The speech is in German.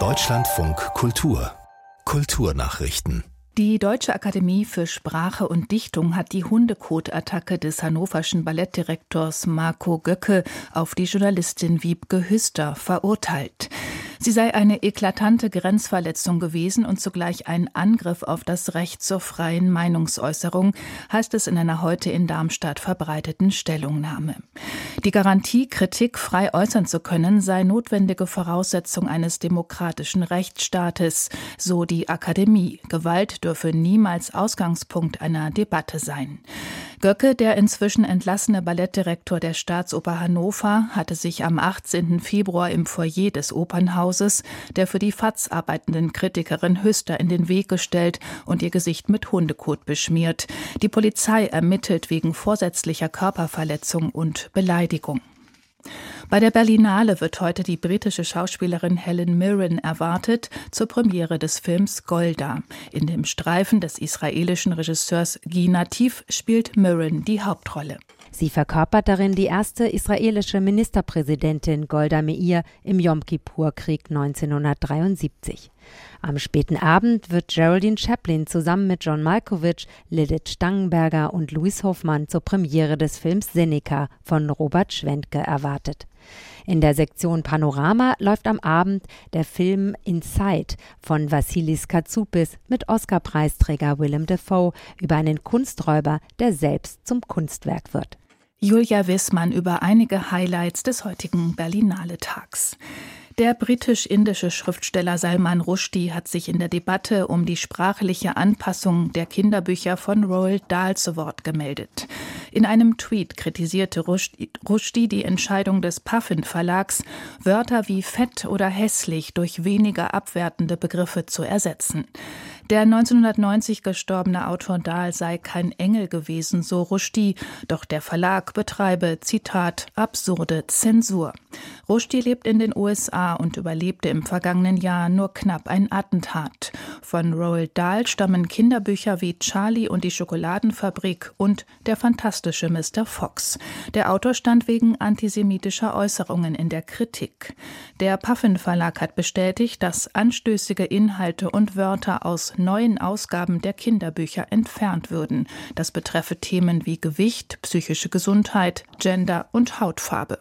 Deutschlandfunk Kultur Kulturnachrichten die Deutsche Akademie für Sprache und Dichtung hat die Hundekotattacke des hannoverschen Ballettdirektors Marco Göcke auf die Journalistin Wiebke Hüster verurteilt. Sie sei eine eklatante Grenzverletzung gewesen und zugleich ein Angriff auf das Recht zur freien Meinungsäußerung, heißt es in einer heute in Darmstadt verbreiteten Stellungnahme. Die Garantie, Kritik frei äußern zu können, sei notwendige Voraussetzung eines demokratischen Rechtsstaates, so die Akademie. Gewalt dürfe niemals Ausgangspunkt einer Debatte sein. Göcke, der inzwischen entlassene Ballettdirektor der Staatsoper Hannover, hatte sich am 18. Februar im Foyer des Opernhauses der für die FAZ arbeitenden Kritikerin Hüster in den Weg gestellt und ihr Gesicht mit Hundekot beschmiert. Die Polizei ermittelt wegen vorsätzlicher Körperverletzung und Beleidigung. Bei der Berlinale wird heute die britische Schauspielerin Helen Mirren erwartet zur Premiere des Films Golda. In dem Streifen des israelischen Regisseurs Guy Nativ spielt Mirren die Hauptrolle. Sie verkörpert darin die erste israelische Ministerpräsidentin Golda Meir im Yom Kippur-Krieg 1973. Am späten Abend wird Geraldine Chaplin zusammen mit John Malkovich, Lilith Stangenberger und Louis Hoffmann zur Premiere des Films Seneca von Robert Schwentke erwartet. In der Sektion Panorama läuft am Abend der Film Inside von Vassilis Katsoupis mit Oscar-Preisträger Willem Dafoe über einen Kunsträuber, der selbst zum Kunstwerk wird. Julia Wissmann über einige Highlights des heutigen Berlinale Tags. Der britisch-indische Schriftsteller Salman Rushdie hat sich in der Debatte um die sprachliche Anpassung der Kinderbücher von Roald Dahl zu Wort gemeldet. In einem Tweet kritisierte Rushdie die Entscheidung des Puffin Verlags, Wörter wie fett oder hässlich durch weniger abwertende Begriffe zu ersetzen. Der 1990 gestorbene Autor Dahl sei kein Engel gewesen, so Rushdie, doch der Verlag betreibe, Zitat, absurde Zensur. Rushdie lebt in den USA und überlebte im vergangenen Jahr nur knapp ein Attentat. Von Roald Dahl stammen Kinderbücher wie Charlie und die Schokoladenfabrik und Der fantastische Mr. Fox. Der Autor stand wegen antisemitischer Äußerungen in der Kritik. Der Puffin Verlag hat bestätigt, dass anstößige Inhalte und Wörter neuen Ausgaben der Kinderbücher entfernt würden. Das betreffe Themen wie Gewicht, psychische Gesundheit, Gender und Hautfarbe.